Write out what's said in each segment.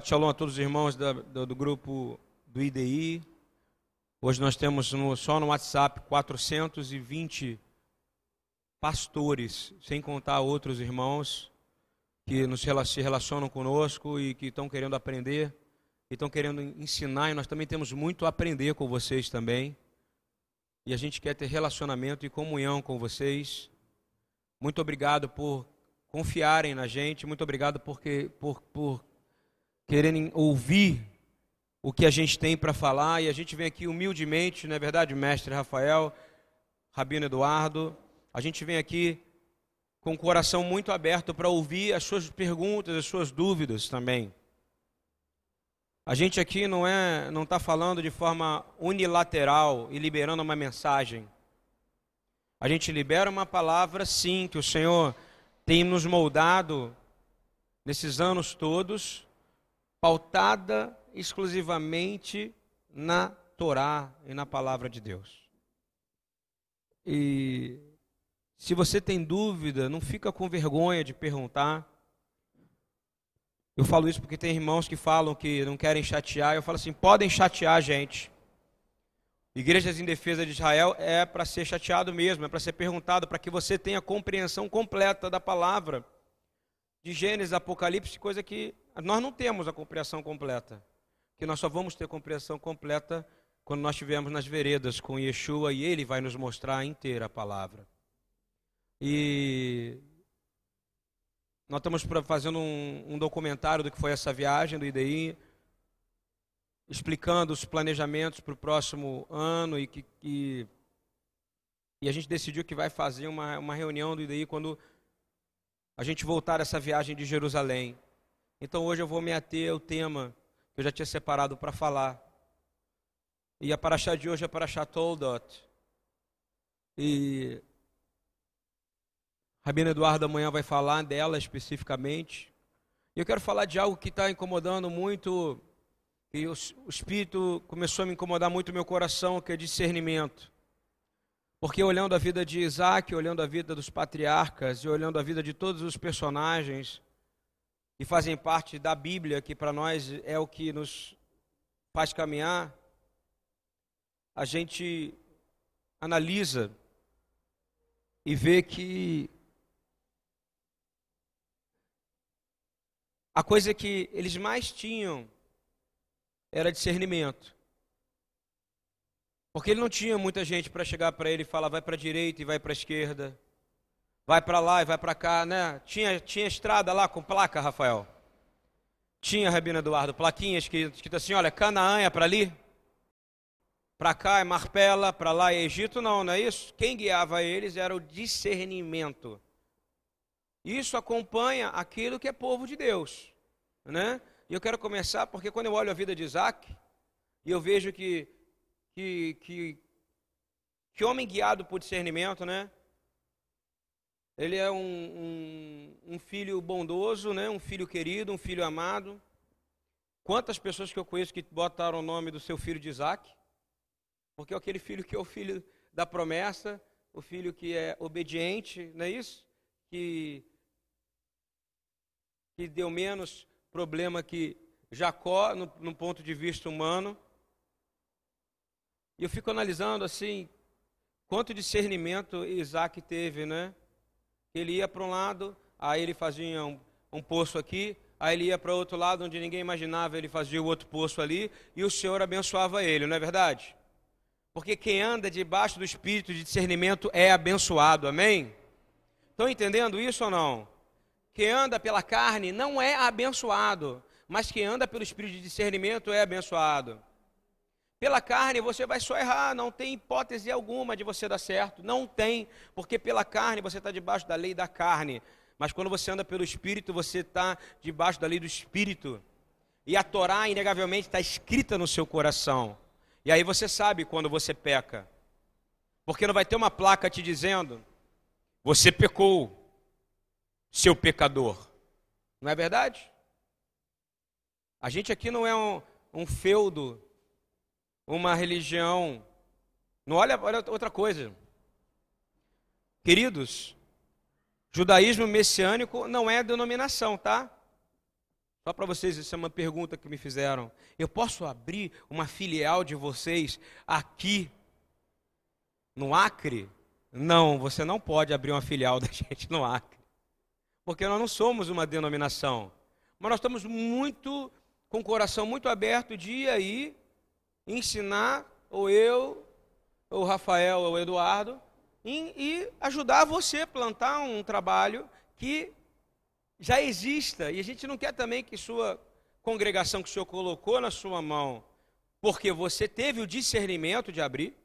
Shalom a todos os irmãos da, do, do, grupo do IDI. Hoje nós temos no, só no WhatsApp 420 pastores, sem contar outros irmãos que nos se relacionam conosco e que estão querendo aprender, estão querendo ensinar, e nós também temos muito a aprender com vocês também. E a gente quer ter relacionamento e comunhão com vocês. Muito obrigado por confiarem na gente, muito obrigado porque, por, por querendo ouvir o que a gente tem para falar e a gente vem aqui humildemente, não é verdade, mestre Rafael, Rabino Eduardo, a gente vem aqui com o coração muito aberto para ouvir as suas perguntas, as suas dúvidas também. A gente aqui não é, não está falando de forma unilateral e liberando uma mensagem. A gente libera uma palavra, sim, que o Senhor tem nos moldado nesses anos todos, pautada exclusivamente na Torá e na palavra de Deus. E se você tem dúvida, não fica com vergonha de perguntar. Eu falo isso porque tem irmãos que falam que não querem chatear. Eu falo assim: podem chatear a gente. Igrejas em Defesa de Israel é para ser chateado mesmo, é para ser perguntado, para que você tenha compreensão completa da palavra de Gênesis, Apocalipse, coisa que nós não temos a compreensão completa. Que nós só vamos ter compreensão completa quando nós estivermos nas veredas com Yeshua e ele vai nos mostrar inteira a palavra. E nós estamos fazendo um, um documentário do que foi essa viagem do IDI, explicando os planejamentos para o próximo ano e que, que, e a gente decidiu que vai fazer uma, uma reunião do IDI quando a gente voltar essa viagem de Jerusalém. Então hoje eu vou me ater ao tema que eu já tinha separado para falar. E a paraxá de hoje é a paraxá Toldot. E Rabino Eduardo amanhã vai falar dela especificamente. E eu quero falar de algo que está incomodando muito, e o, o Espírito começou a me incomodar muito o meu coração, que é discernimento. Porque olhando a vida de Isaac, olhando a vida dos patriarcas e olhando a vida de todos os personagens que fazem parte da Bíblia, que para nós é o que nos faz caminhar, a gente analisa e vê que a coisa que eles mais tinham era discernimento. Porque ele não tinha muita gente para chegar para ele e falar, vai para a direita e vai para a esquerda. Vai para lá e vai para cá, né? Tinha, tinha estrada lá com placa, Rafael? Tinha, Rabino Eduardo, plaquinhas que escrito assim, olha, Canaã é para ali, para cá é Marpela, para lá é Egito, não, não é isso? Quem guiava eles era o discernimento. Isso acompanha aquilo que é povo de Deus, né? E eu quero começar porque quando eu olho a vida de Isaac, e eu vejo que que, que, que homem guiado por discernimento, né? Ele é um, um, um, filho bondoso, né? um filho querido, um filho amado. Quantas pessoas que eu conheço que botaram o nome do seu filho de Isaac? Porque é aquele filho que é o filho da promessa, o filho que é obediente, não é isso? Que, que deu menos problema que Jacó, no, no ponto de vista humano. E eu fico analisando assim, quanto discernimento Isaac teve, né? Ele ia para um lado, aí ele fazia um, um poço aqui, aí ele ia para outro lado, onde ninguém imaginava, ele fazia o outro poço ali, e o Senhor abençoava ele, não é verdade? Porque quem anda debaixo do espírito de discernimento é abençoado, amém? Estão entendendo isso ou não? Quem anda pela carne não é abençoado, mas quem anda pelo espírito de discernimento é abençoado. Pela carne você vai só errar, não tem hipótese alguma de você dar certo, não tem, porque pela carne você está debaixo da lei da carne, mas quando você anda pelo Espírito, você está debaixo da lei do Espírito, e a Torá, inegavelmente, está escrita no seu coração, e aí você sabe quando você peca, porque não vai ter uma placa te dizendo, você pecou, seu pecador, não é verdade? A gente aqui não é um, um feudo uma religião. Não olha, olha outra coisa. Queridos, judaísmo messiânico não é denominação, tá? Só para vocês, isso é uma pergunta que me fizeram. Eu posso abrir uma filial de vocês aqui no Acre? Não, você não pode abrir uma filial da gente no Acre. Porque nós não somos uma denominação. Mas nós estamos muito, com o coração muito aberto de ir aí ensinar, ou eu, ou Rafael, ou Eduardo, e, e ajudar você a plantar um trabalho que já exista. E a gente não quer também que sua congregação que o Senhor colocou na sua mão, porque você teve o discernimento de abrir,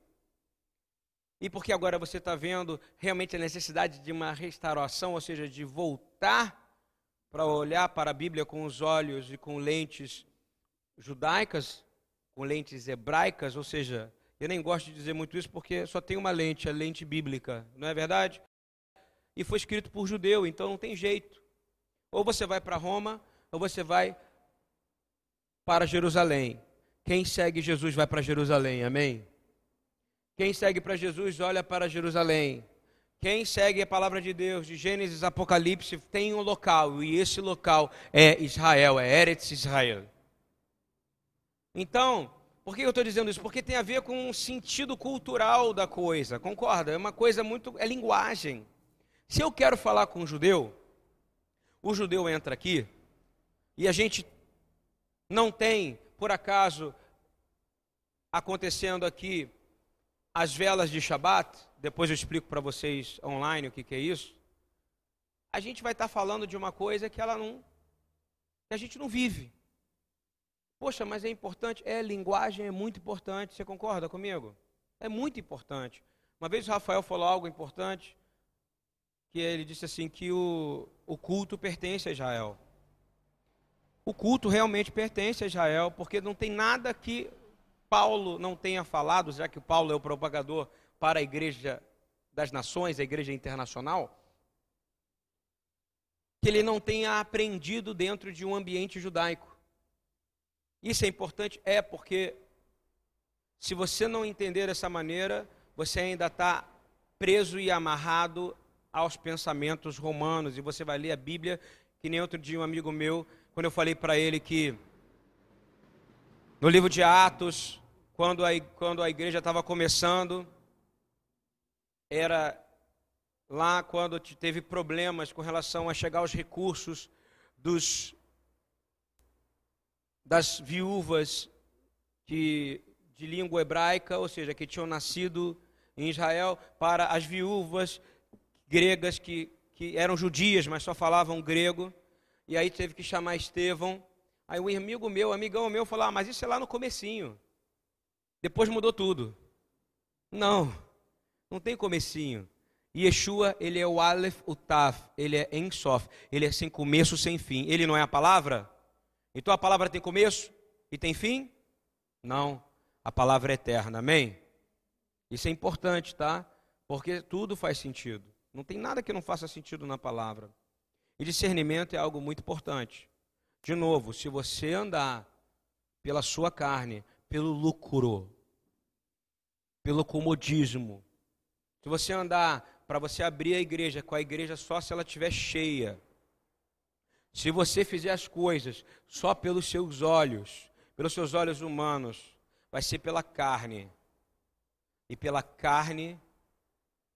e porque agora você está vendo realmente a necessidade de uma restauração, ou seja, de voltar para olhar para a Bíblia com os olhos e com lentes judaicas, com lentes hebraicas, ou seja, eu nem gosto de dizer muito isso porque só tem uma lente, a lente bíblica, não é verdade? E foi escrito por judeu, então não tem jeito. Ou você vai para Roma, ou você vai para Jerusalém. Quem segue Jesus vai para Jerusalém, amém? Quem segue para Jesus olha para Jerusalém. Quem segue a palavra de Deus, de Gênesis, Apocalipse, tem um local, e esse local é Israel, é Eretz Israel. Então, por que eu estou dizendo isso? Porque tem a ver com o sentido cultural da coisa, concorda? É uma coisa muito. é linguagem. Se eu quero falar com um judeu, o judeu entra aqui e a gente não tem, por acaso, acontecendo aqui as velas de Shabat, depois eu explico para vocês online o que, que, é isso. A gente vai estar tá falando de uma coisa que ela não. que a gente não vive. Poxa, mas é importante? É, linguagem é muito importante. Você concorda comigo? É muito importante. Uma vez o Rafael falou algo importante, que ele disse assim que o, o culto pertence a Israel. O culto realmente pertence a Israel, porque não tem nada que Paulo não tenha falado, já que Paulo é o propagador para a igreja das nações, a igreja internacional, que ele não tenha aprendido dentro de um ambiente judaico. Isso é importante? É, porque se você não entender dessa maneira, você ainda está preso e amarrado aos pensamentos romanos. E você vai ler a Bíblia, que nem outro dia um amigo meu, quando eu falei para ele que no livro de Atos, quando a, quando a igreja estava começando, era lá quando teve problemas com relação a chegar aos recursos dos das viúvas que, de língua hebraica, ou seja, que tinham nascido em Israel, para as viúvas gregas que, que eram judias, mas só falavam grego. E aí teve que chamar Estevão. Aí um amigo meu, amigão meu, falou: ah, mas isso é lá no comecinho. Depois mudou tudo. Não, não tem comecinho. Yeshua, ele é o Aleph, o Taf, ele é Ensof, ele é sem começo, sem fim. Ele não é a palavra? Então a palavra tem começo e tem fim? Não, a palavra é eterna, amém? Isso é importante, tá? Porque tudo faz sentido. Não tem nada que não faça sentido na palavra. E discernimento é algo muito importante. De novo, se você andar pela sua carne, pelo lucro, pelo comodismo, se você andar para você abrir a igreja com a igreja só se ela estiver cheia, se você fizer as coisas só pelos seus olhos, pelos seus olhos humanos, vai ser pela carne. E pela carne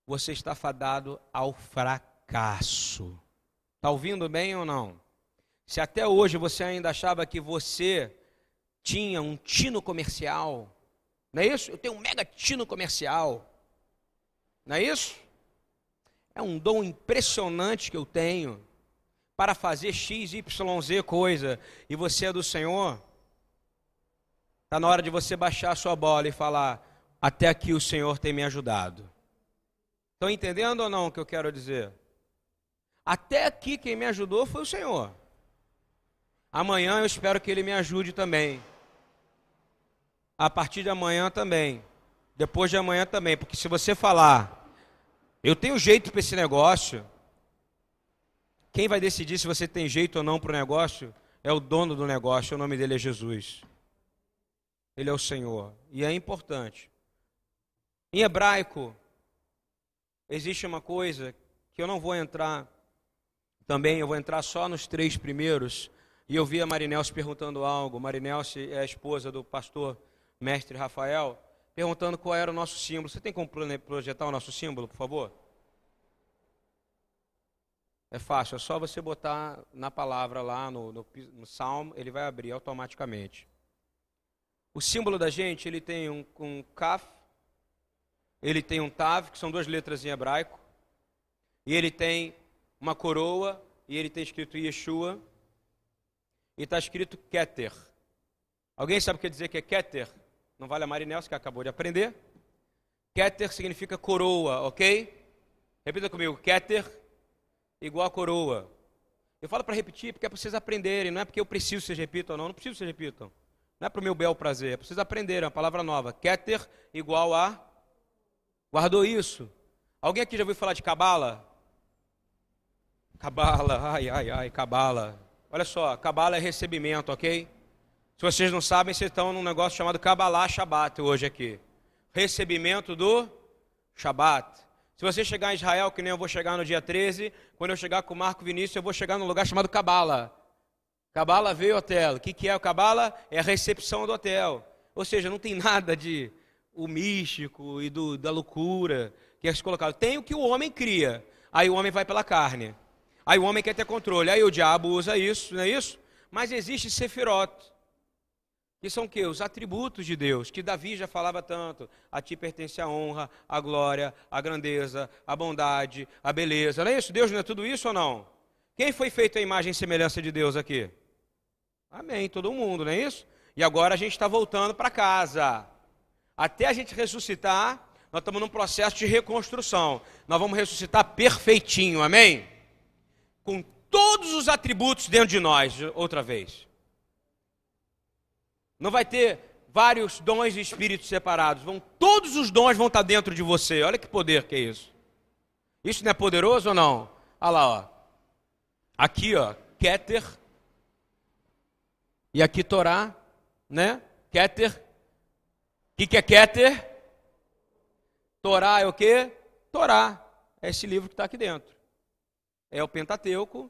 você está fadado ao fracasso. Está ouvindo bem ou não? Se até hoje você ainda achava que você tinha um tino comercial, não é isso? Eu tenho um mega tino comercial, não é isso? É um dom impressionante que eu tenho para fazer X, Y, Z coisa, e você é do Senhor, está na hora de você baixar a sua bola e falar: Até aqui o Senhor tem me ajudado. Estão entendendo ou não o que eu quero dizer? Até aqui quem me ajudou foi o Senhor. Amanhã eu espero que Ele me ajude também. A partir de amanhã também. Depois de amanhã também. Porque se você falar, eu tenho jeito para esse negócio, quem vai decidir se você tem jeito ou não para o negócio é o dono do negócio, o nome dele é Jesus. Ele é o Senhor. E é importante. Em hebraico, existe uma coisa que eu não vou entrar também, eu vou entrar só nos três primeiros, e eu vi a Marinelce perguntando algo. Marinelce é a esposa do pastor mestre Rafael, perguntando qual era o nosso símbolo. Você tem como projetar o nosso símbolo, por favor? É fácil, é só você botar na palavra lá no, no, no Salmo, ele vai abrir automaticamente. O símbolo da gente, ele tem um, um kaf, ele tem um tav, que são duas letras em hebraico, e ele tem uma coroa, e ele tem escrito Yeshua, e está escrito Keter. Alguém sabe o que dizer que é Keter? Não vale a Marinelso, que acabou de aprender. Keter significa coroa, ok? Repita comigo, Keter igual a coroa. Eu falo para repetir porque é para vocês aprenderem, não é porque eu preciso que vocês repitam, não, não preciso que vocês repitam. Não é para o meu bel prazer, é para vocês aprenderem, é uma palavra nova. Keter igual a. Guardou isso? Alguém aqui já ouviu falar de cabala? Cabala, ai, ai, ai, cabala. Olha só, cabala é recebimento, ok? Se vocês não sabem, vocês estão num negócio chamado Kabbalah Shabbat hoje aqui. Recebimento do Shabbat. Se você chegar em Israel, que nem eu vou chegar no dia 13, quando eu chegar com Marco Vinícius, eu vou chegar num lugar chamado Cabala. Cabala veio hotel. O que, que é o Cabala? É a recepção do hotel. Ou seja, não tem nada de o místico e do, da loucura que é colocado. Tem o que o homem cria. Aí o homem vai pela carne. Aí o homem quer ter controle. Aí o diabo usa isso, não é isso? Mas existe Sefirot que são que os atributos de Deus, que Davi já falava tanto. A ti pertence a honra, a glória, a grandeza, a bondade, a beleza. Não é isso? Deus não é tudo isso ou não? Quem foi feito a imagem e semelhança de Deus aqui? Amém, todo mundo, não é isso? E agora a gente está voltando para casa. Até a gente ressuscitar, nós estamos num processo de reconstrução. Nós vamos ressuscitar perfeitinho, amém? Com todos os atributos dentro de nós, outra vez. Não vai ter vários dons de espíritos separados. Vão, todos os dons vão estar dentro de você. Olha que poder que é isso. Isso não é poderoso ou não? Olha lá, ó. Aqui, ó, Keter. E aqui Torá, né? Keter. O que, que é Keter? Torá é o quê? Torá. É esse livro que está aqui dentro. É o Pentateuco,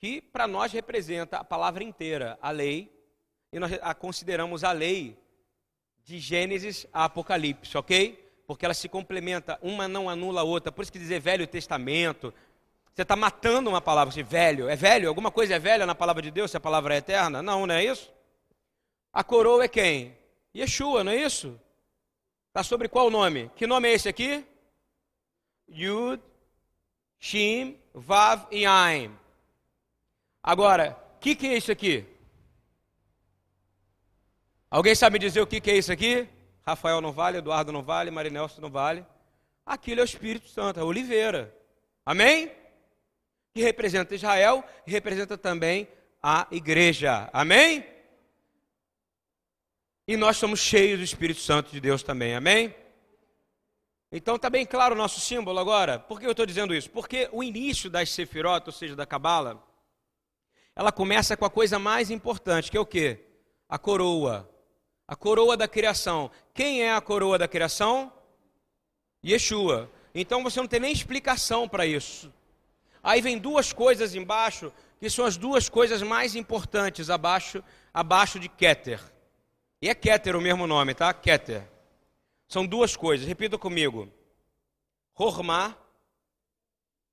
que para nós representa a palavra inteira, a lei, e nós consideramos a lei de Gênesis a Apocalipse, ok? Porque ela se complementa, uma não anula a outra. Por isso que dizer Velho Testamento, você está matando uma palavra, assim, velho. É velho? Alguma coisa é velha na palavra de Deus se a palavra é eterna? Não, não é isso? A coroa é quem? Yeshua, não é isso? Está sobre qual nome? Que nome é esse aqui? Yud, Shim, Vav e Aim. Agora, o que, que é isso aqui? Alguém sabe dizer o que, é isso aqui? Rafael não vale, Eduardo não vale, Marinelso não vale. Aquilo é o Espírito Santo, é oliveira. Amém? Que representa Israel e representa também a igreja. Amém? E nós somos cheios do Espírito Santo de Deus também. Amém? Então está bem claro o nosso símbolo agora. Por que eu estou dizendo isso? Porque o início das Sefirot, ou seja, da Cabala, ela começa com a coisa mais importante, que é o quê? A coroa. A coroa da criação. Quem é a coroa da criação? Yeshua. Então você não tem nem explicação para isso. Aí vem duas coisas embaixo, que são as duas coisas mais importantes abaixo, abaixo de Keter. E é Keter o mesmo nome, tá? Keter. São duas coisas, repita comigo. Hormá,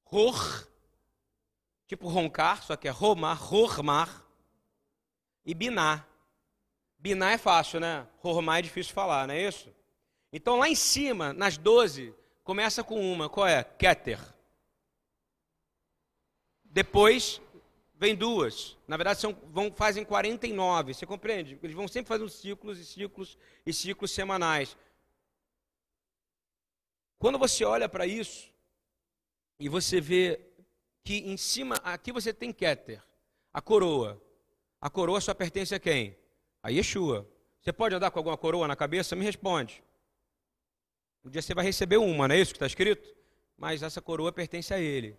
Ror, tipo roncar, só que é Romar, Rormar, e Biná. Biná é fácil, né? Rormá é difícil falar, não é isso? Então lá em cima, nas 12, começa com uma. Qual é? Keter. Depois vem duas. Na verdade, são, vão, fazem 49. Você compreende? Eles vão sempre fazendo ciclos e ciclos e ciclos semanais. Quando você olha para isso e você vê que em cima, aqui você tem Keter, a coroa. A coroa só pertence a quem? A Yeshua. Você pode andar com alguma coroa na cabeça? Me responde. Um dia você vai receber uma, não é isso que está escrito? Mas essa coroa pertence a ele.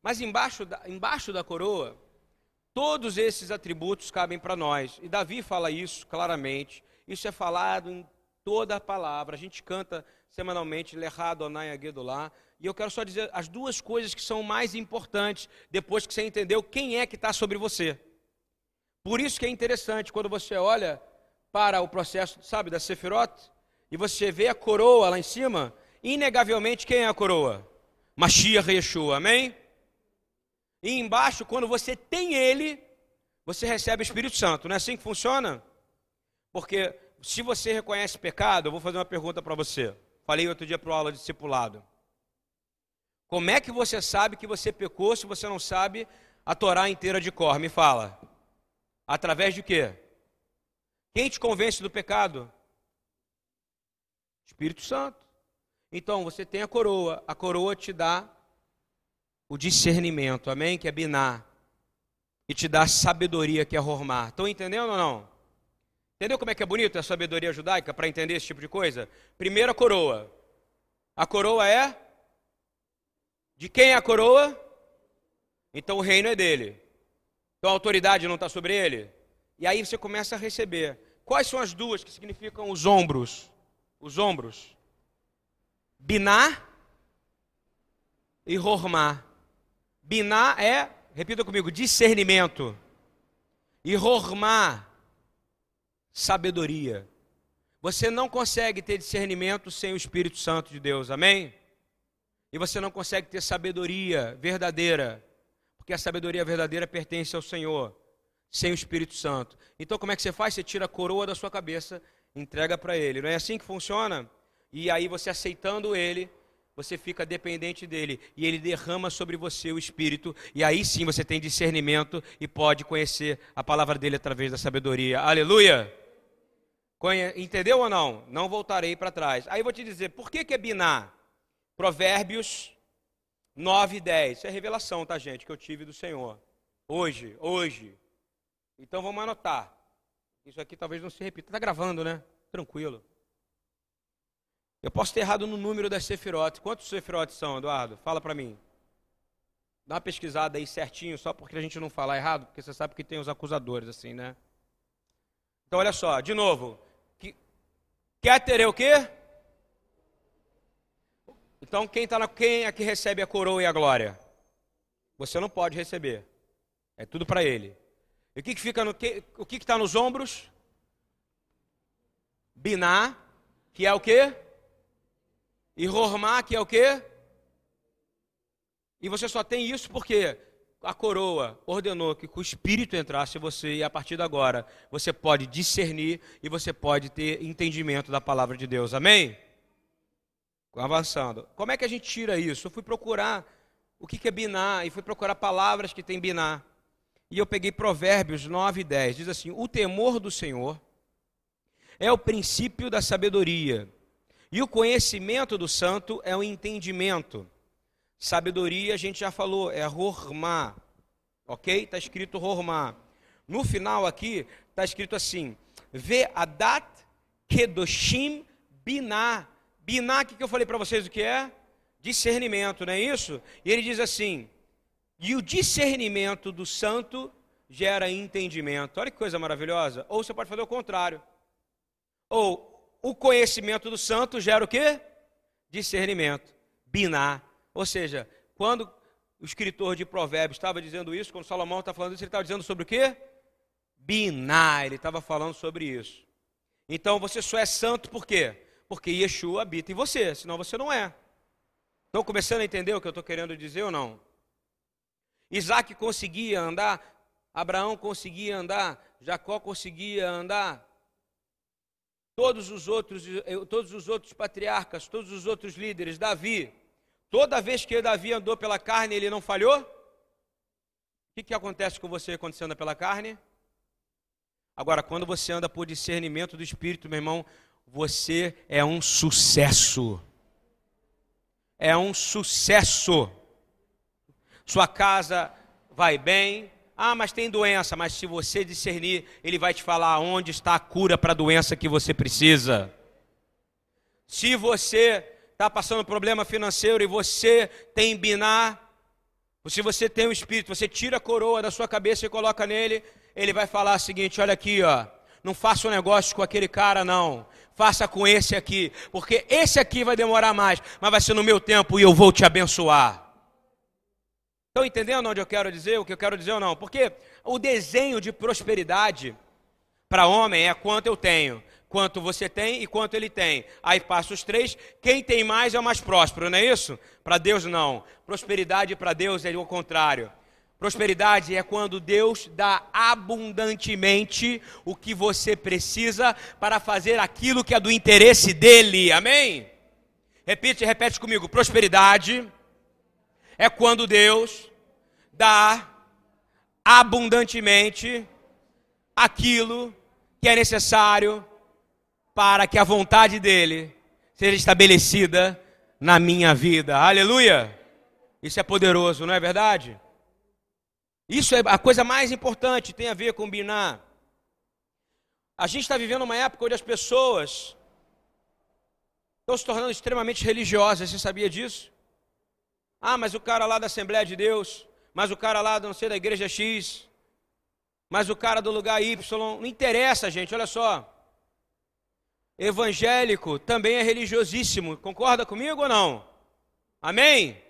Mas embaixo da, embaixo da coroa, todos esses atributos cabem para nós. E Davi fala isso claramente. Isso é falado em toda a palavra. A gente canta semanalmente, Lerrado Onai Agedolá. E eu quero só dizer as duas coisas que são mais importantes depois que você entendeu quem é que está sobre você. Por isso que é interessante quando você olha para o processo, sabe, da Sefirot, e você vê a coroa lá em cima, inegavelmente quem é a coroa? Mashiach Yeshua, amém? E embaixo, quando você tem ele, você recebe o Espírito Santo. Não é assim que funciona? Porque se você reconhece pecado, eu vou fazer uma pergunta para você. Falei outro dia para aula de discipulado. Como é que você sabe que você pecou se você não sabe a Torá inteira de cor? Me fala. Através de quê? Quem te convence do pecado? Espírito Santo. Então você tem a coroa, a coroa te dá o discernimento, amém? Que é binar. E te dá sabedoria, que é formar. Estão entendendo ou não? Entendeu como é que é bonito a sabedoria judaica para entender esse tipo de coisa? Primeiro a coroa. A coroa é? De quem é a coroa? Então o reino é dele. Então a autoridade não está sobre ele. E aí você começa a receber. Quais são as duas que significam os ombros? Os ombros. Biná e Rormá. Biná é, repita comigo, discernimento. E Rormá, sabedoria. Você não consegue ter discernimento sem o Espírito Santo de Deus, amém? E você não consegue ter sabedoria verdadeira, porque a sabedoria verdadeira pertence ao Senhor, sem o Espírito Santo. Então, como é que você faz? Você tira a coroa da sua cabeça, entrega para Ele. Não é assim que funciona? E aí você aceitando ele, você fica dependente dele e ele derrama sobre você o espírito e aí sim você tem discernimento e pode conhecer a palavra dele através da sabedoria. Aleluia! Entendeu ou não? Não voltarei para trás. Aí vou te dizer, por que, que é biná? Provérbios 9 e 10. Isso é revelação, tá, gente, que eu tive do Senhor. Hoje, hoje. Então vamos anotar. Isso aqui talvez não se repita. Está gravando, né? Tranquilo. Eu posso ter errado no número das sefirotes. Quantos sefirotes são, Eduardo? Fala para mim. Dá uma pesquisada aí certinho, só porque a gente não falar errado, porque você sabe que tem os acusadores, assim, né? Então, olha só, de novo. Que, quer ter o quê? Então, quem, tá na, quem é que recebe a coroa e a glória? Você não pode receber. É tudo para ele. E o que, que fica no que, o que está nos ombros? Biná, que é o quê? E Rormá, que é o quê? E você só tem isso porque a coroa ordenou que o Espírito entrasse em você e a partir de agora você pode discernir e você pode ter entendimento da palavra de Deus. Amém? Avançando. Como é que a gente tira isso? Eu fui procurar o que é binar e fui procurar palavras que tem binar. E eu peguei Provérbios 9 e 10. Diz assim: O temor do Senhor é o princípio da sabedoria e o conhecimento do santo é o entendimento. Sabedoria, a gente já falou, é Rormá. Ok? Está escrito Rormá. No final aqui, está escrito assim: Ve Adat Kedoshim Biná. Biná, o que eu falei para vocês o que é? Discernimento, não é isso? E ele diz assim: E o discernimento do santo gera entendimento. Olha que coisa maravilhosa. Ou você pode fazer o contrário. Ou o conhecimento do santo gera o quê? Discernimento, biná. Ou seja, quando o escritor de Provérbios estava dizendo isso, quando Salomão está falando isso, ele estava dizendo sobre o quê? Biná, ele estava falando sobre isso. Então você só é santo por quê? Porque Yeshua habita em você, senão você não é. Estão começando a entender o que eu estou querendo dizer ou não? Isaac conseguia andar, Abraão conseguia andar, Jacó conseguia andar, todos os outros, eh, todos os outros patriarcas, todos os outros líderes, Davi, toda vez que Davi andou pela carne, ele não falhou? O que, que acontece com você quando você anda pela carne? Agora, quando você anda por discernimento do Espírito, meu irmão, você é um sucesso. É um sucesso. Sua casa vai bem, ah, mas tem doença. Mas se você discernir, ele vai te falar onde está a cura para a doença que você precisa. Se você está passando problema financeiro e você tem binar, se você tem o um espírito, você tira a coroa da sua cabeça e coloca nele, ele vai falar o seguinte: olha aqui, ó, não faça um negócio com aquele cara, não. Faça com esse aqui, porque esse aqui vai demorar mais, mas vai ser no meu tempo e eu vou te abençoar. Estão entendendo onde eu quero dizer, o que eu quero dizer ou não? Porque o desenho de prosperidade para homem é quanto eu tenho, quanto você tem e quanto ele tem. Aí passa os três, quem tem mais é o mais próspero, não é isso? Para Deus não. Prosperidade para Deus é o contrário. Prosperidade é quando Deus dá abundantemente o que você precisa para fazer aquilo que é do interesse dele. Amém? Repete, repete comigo. Prosperidade é quando Deus dá abundantemente aquilo que é necessário para que a vontade dele seja estabelecida na minha vida. Aleluia! Isso é poderoso, não é verdade? Isso é a coisa mais importante, tem a ver com Biná. A gente está vivendo uma época onde as pessoas estão se tornando extremamente religiosas, você sabia disso? Ah, mas o cara lá da Assembleia de Deus, mas o cara lá, não sei, da igreja X, mas o cara do lugar Y, não interessa, gente, olha só. Evangélico também é religiosíssimo, concorda comigo ou não? Amém?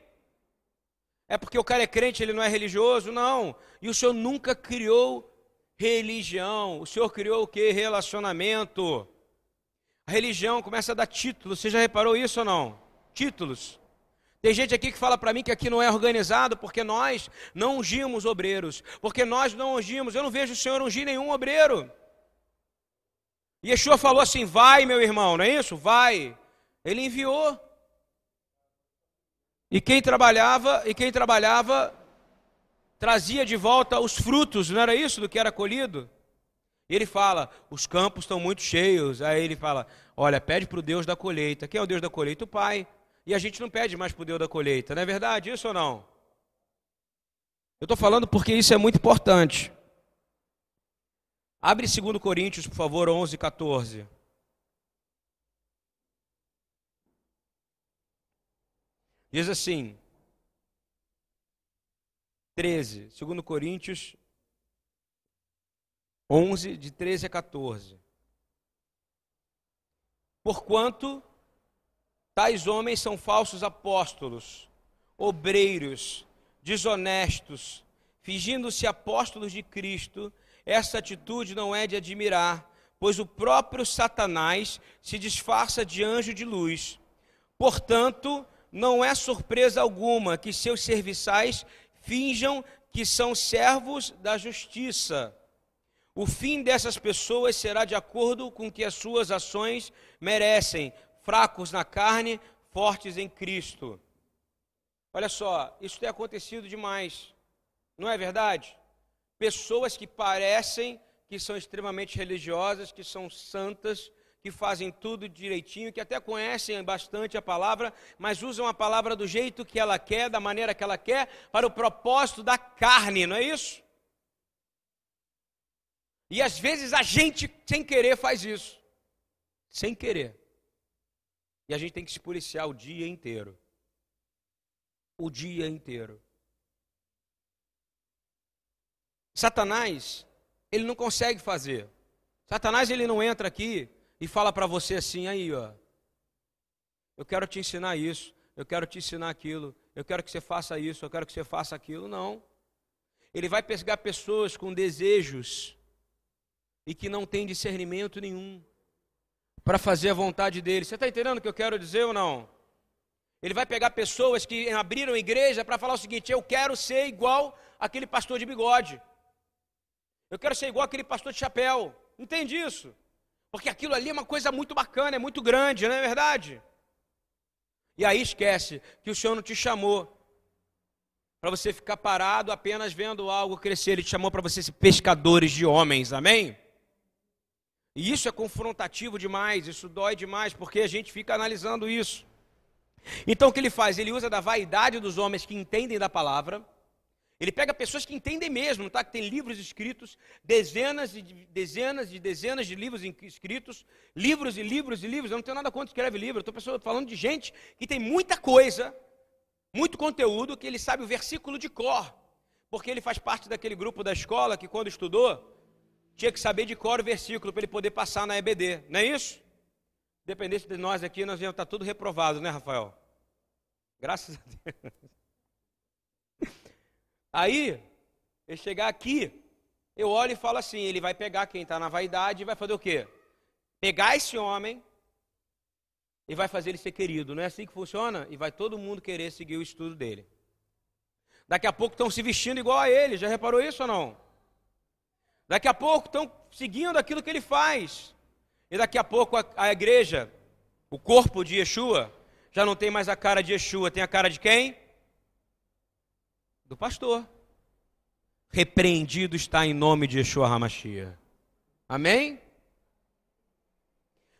É porque o cara é crente, ele não é religioso? Não. E o Senhor nunca criou religião. O Senhor criou o que? Relacionamento. A religião começa a dar títulos. Você já reparou isso ou não? Títulos. Tem gente aqui que fala para mim que aqui não é organizado porque nós não ungimos obreiros, porque nós não ungimos. Eu não vejo o Senhor ungir nenhum obreiro. E Yeshua falou assim: vai, meu irmão, não é isso? Vai. Ele enviou. E quem trabalhava, e quem trabalhava trazia de volta os frutos, não era isso do que era colhido? E ele fala: os campos estão muito cheios. Aí ele fala: olha, pede para o Deus da colheita. Quem é o Deus da colheita? O Pai. E a gente não pede mais para o Deus da colheita, não é verdade isso ou não? Eu estou falando porque isso é muito importante. Abre 2 Coríntios, por favor, 11, 14. Diz assim, 13, 2 Coríntios 11, de 13 a 14. Porquanto Tais homens são falsos apóstolos, obreiros, desonestos, fingindo-se apóstolos de Cristo. Essa atitude não é de admirar, pois o próprio Satanás se disfarça de anjo de luz. Portanto, não é surpresa alguma que seus serviçais finjam que são servos da justiça. O fim dessas pessoas será de acordo com que as suas ações merecem, fracos na carne, fortes em Cristo. Olha só, isso tem acontecido demais, não é verdade? Pessoas que parecem que são extremamente religiosas, que são santas, que fazem tudo direitinho, que até conhecem bastante a palavra, mas usam a palavra do jeito que ela quer, da maneira que ela quer, para o propósito da carne, não é isso? E às vezes a gente, sem querer, faz isso. Sem querer. E a gente tem que se policiar o dia inteiro. O dia inteiro. Satanás, ele não consegue fazer. Satanás, ele não entra aqui e fala para você assim, aí, ó. Eu quero te ensinar isso, eu quero te ensinar aquilo, eu quero que você faça isso, eu quero que você faça aquilo. Não. Ele vai pegar pessoas com desejos e que não têm discernimento nenhum para fazer a vontade dele. Você está entendendo o que eu quero dizer ou não? Ele vai pegar pessoas que abriram igreja para falar o seguinte: eu quero ser igual aquele pastor de bigode. Eu quero ser igual aquele pastor de chapéu. Entende isso? Porque aquilo ali é uma coisa muito bacana, é muito grande, não é verdade? E aí esquece que o Senhor não te chamou para você ficar parado apenas vendo algo crescer, Ele te chamou para você ser pescadores de homens, amém? E isso é confrontativo demais, isso dói demais, porque a gente fica analisando isso. Então o que ele faz? Ele usa da vaidade dos homens que entendem da palavra. Ele pega pessoas que entendem mesmo, tá? Que tem livros escritos, dezenas e dezenas e dezenas de livros escritos, livros e livros e livros. Eu não tenho nada contra escreve livro. Eu estou falando de gente que tem muita coisa, muito conteúdo, que ele sabe o versículo de cor, porque ele faz parte daquele grupo da escola que quando estudou tinha que saber de cor o versículo para ele poder passar na EBD, não é isso? Dependesse de nós aqui, nós íamos estar tudo reprovado, né, Rafael? Graças a Deus. Aí, ele chegar aqui, eu olho e falo assim: ele vai pegar quem está na vaidade e vai fazer o quê? Pegar esse homem e vai fazer ele ser querido. Não é assim que funciona? E vai todo mundo querer seguir o estudo dele. Daqui a pouco estão se vestindo igual a ele. Já reparou isso ou não? Daqui a pouco estão seguindo aquilo que ele faz. E daqui a pouco a, a igreja, o corpo de Yeshua, já não tem mais a cara de Yeshua, tem a cara de quem? Do pastor. Repreendido está em nome de Yeshua Hamashia. Amém?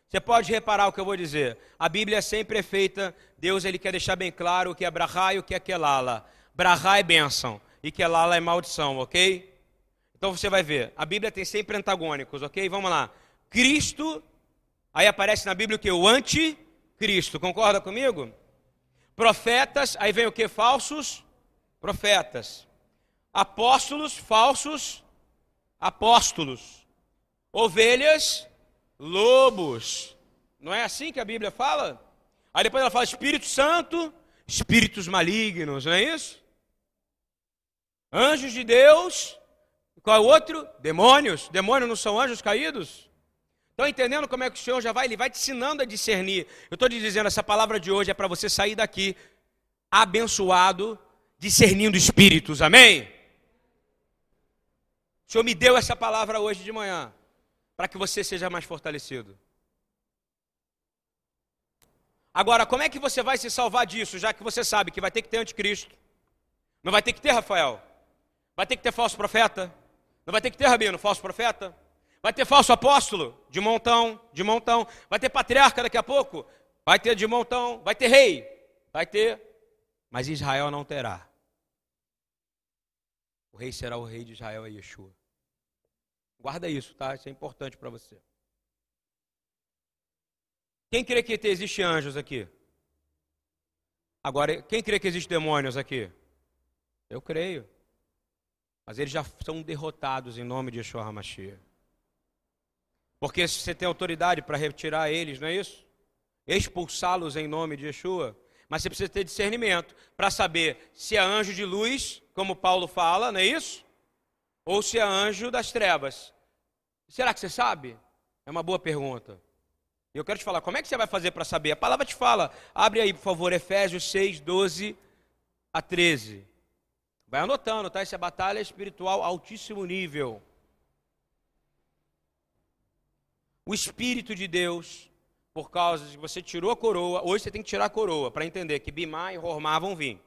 Você pode reparar o que eu vou dizer. A Bíblia sempre é feita, Deus ele quer deixar bem claro o que é brahá e o que é kelala. Brahá é bênção e kelala é maldição, ok? Então você vai ver, a Bíblia tem sempre antagônicos, ok? Vamos lá. Cristo, aí aparece na Bíblia o que? O anticristo, concorda comigo? Profetas, aí vem o que? Falsos profetas. Apóstolos, falsos apóstolos. Ovelhas, lobos. Não é assim que a Bíblia fala? Aí depois ela fala Espírito Santo, espíritos malignos, não é isso? Anjos de Deus, qual é o outro? Demônios. Demônios não são anjos caídos? Estão entendendo como é que o Senhor já vai? Ele vai te ensinando a discernir. Eu estou te dizendo, essa palavra de hoje é para você sair daqui abençoado, discernindo espíritos, amém? O Senhor me deu essa palavra hoje de manhã para que você seja mais fortalecido. Agora, como é que você vai se salvar disso, já que você sabe que vai ter que ter anticristo? Não vai ter que ter Rafael? Vai ter que ter falso profeta? Não vai ter que ter rabino, falso profeta? Vai ter falso apóstolo? De montão, de montão. Vai ter patriarca daqui a pouco? Vai ter de montão. Vai ter rei? Vai ter. Mas Israel não terá. O rei será o rei de Israel, é Yeshua. Guarda isso, tá? Isso é importante para você. Quem crê que existe anjos aqui? Agora, quem crê que existe demônios aqui? Eu creio. Mas eles já são derrotados em nome de Yeshua HaMashiach. Porque você tem autoridade para retirar eles, não é isso? Expulsá-los em nome de Yeshua. Mas você precisa ter discernimento para saber se é anjo de luz, como Paulo fala, não é isso? Ou se é anjo das trevas. Será que você sabe? É uma boa pergunta. Eu quero te falar, como é que você vai fazer para saber? A palavra te fala. Abre aí, por favor, Efésios 6, 12 a 13. Vai anotando, tá? Essa é batalha espiritual altíssimo nível. O Espírito de Deus, por causa de você tirou a coroa, hoje você tem que tirar a coroa para entender que Bimá e Hormá vão vir.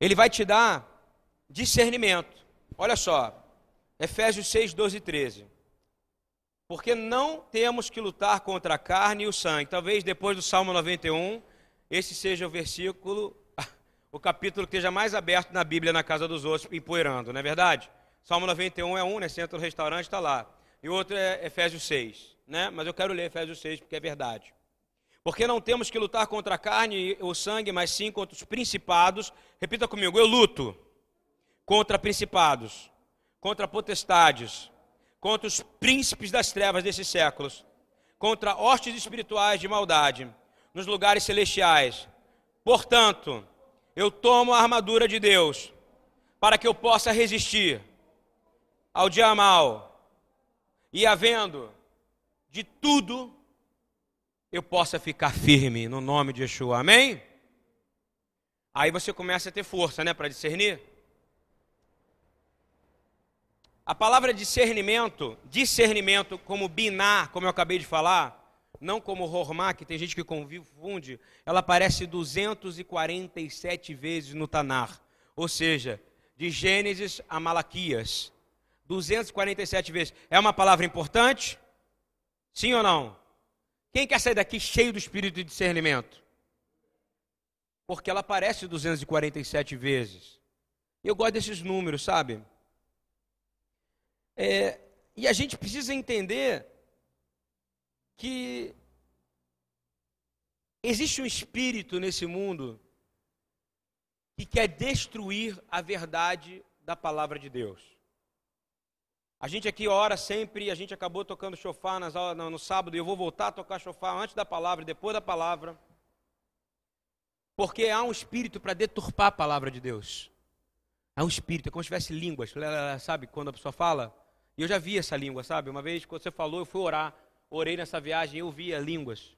Ele vai te dar discernimento. Olha só, Efésios 6, 12 e 13. Porque não temos que lutar contra a carne e o sangue. Talvez depois do Salmo 91, esse seja o versículo, o capítulo que esteja mais aberto na Bíblia na casa dos outros, empoeirando, não é verdade? Salmo 91 é um, né? Você entra no restaurante, está lá. E o outro é Efésios 6, né? Mas eu quero ler Efésios 6 porque é verdade. Porque não temos que lutar contra a carne e o sangue, mas sim contra os principados. Repita comigo, eu luto contra principados contra potestades, contra os príncipes das trevas desses séculos, contra hostes espirituais de maldade nos lugares celestiais. Portanto, eu tomo a armadura de Deus para que eu possa resistir ao dia mal e havendo de tudo eu possa ficar firme no nome de Yeshua. Amém? Aí você começa a ter força, né, para discernir. A palavra discernimento, discernimento como binar, como eu acabei de falar, não como hormá, que tem gente que confunde, ela aparece 247 vezes no Tanar. Ou seja, de Gênesis a Malaquias. 247 vezes. É uma palavra importante? Sim ou não? Quem quer sair daqui cheio do espírito de discernimento? Porque ela aparece 247 vezes. Eu gosto desses números, sabe? É, e a gente precisa entender que existe um espírito nesse mundo que quer destruir a verdade da palavra de Deus. A gente aqui ora sempre, a gente acabou tocando chofar nas aulas, no, no sábado, e eu vou voltar a tocar chofar antes da palavra e depois da palavra. Porque há um espírito para deturpar a palavra de Deus. É um espírito, é como se tivesse línguas, sabe? Quando a pessoa fala. E eu já vi essa língua, sabe? Uma vez, quando você falou, eu fui orar. Orei nessa viagem eu via línguas.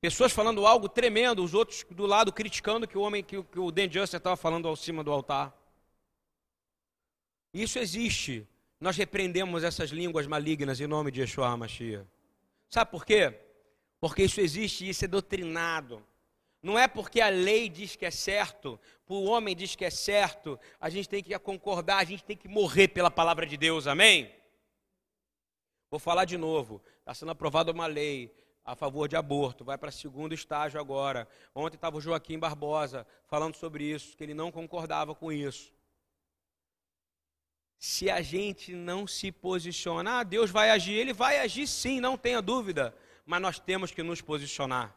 Pessoas falando algo tremendo, os outros do lado criticando que o homem, que, que o Dan Juster estava falando ao cima do altar. Isso existe. Nós repreendemos essas línguas malignas em nome de Yeshua Mashiach. Sabe por quê? Porque isso existe e isso é doutrinado. Não é porque a lei diz que é certo, o homem diz que é certo, a gente tem que concordar, a gente tem que morrer pela palavra de Deus, amém? Vou falar de novo. Está sendo aprovada uma lei a favor de aborto, vai para segundo estágio agora. Ontem estava o Joaquim Barbosa falando sobre isso, que ele não concordava com isso. Se a gente não se posicionar, ah, Deus vai agir, ele vai agir sim, não tenha dúvida, mas nós temos que nos posicionar.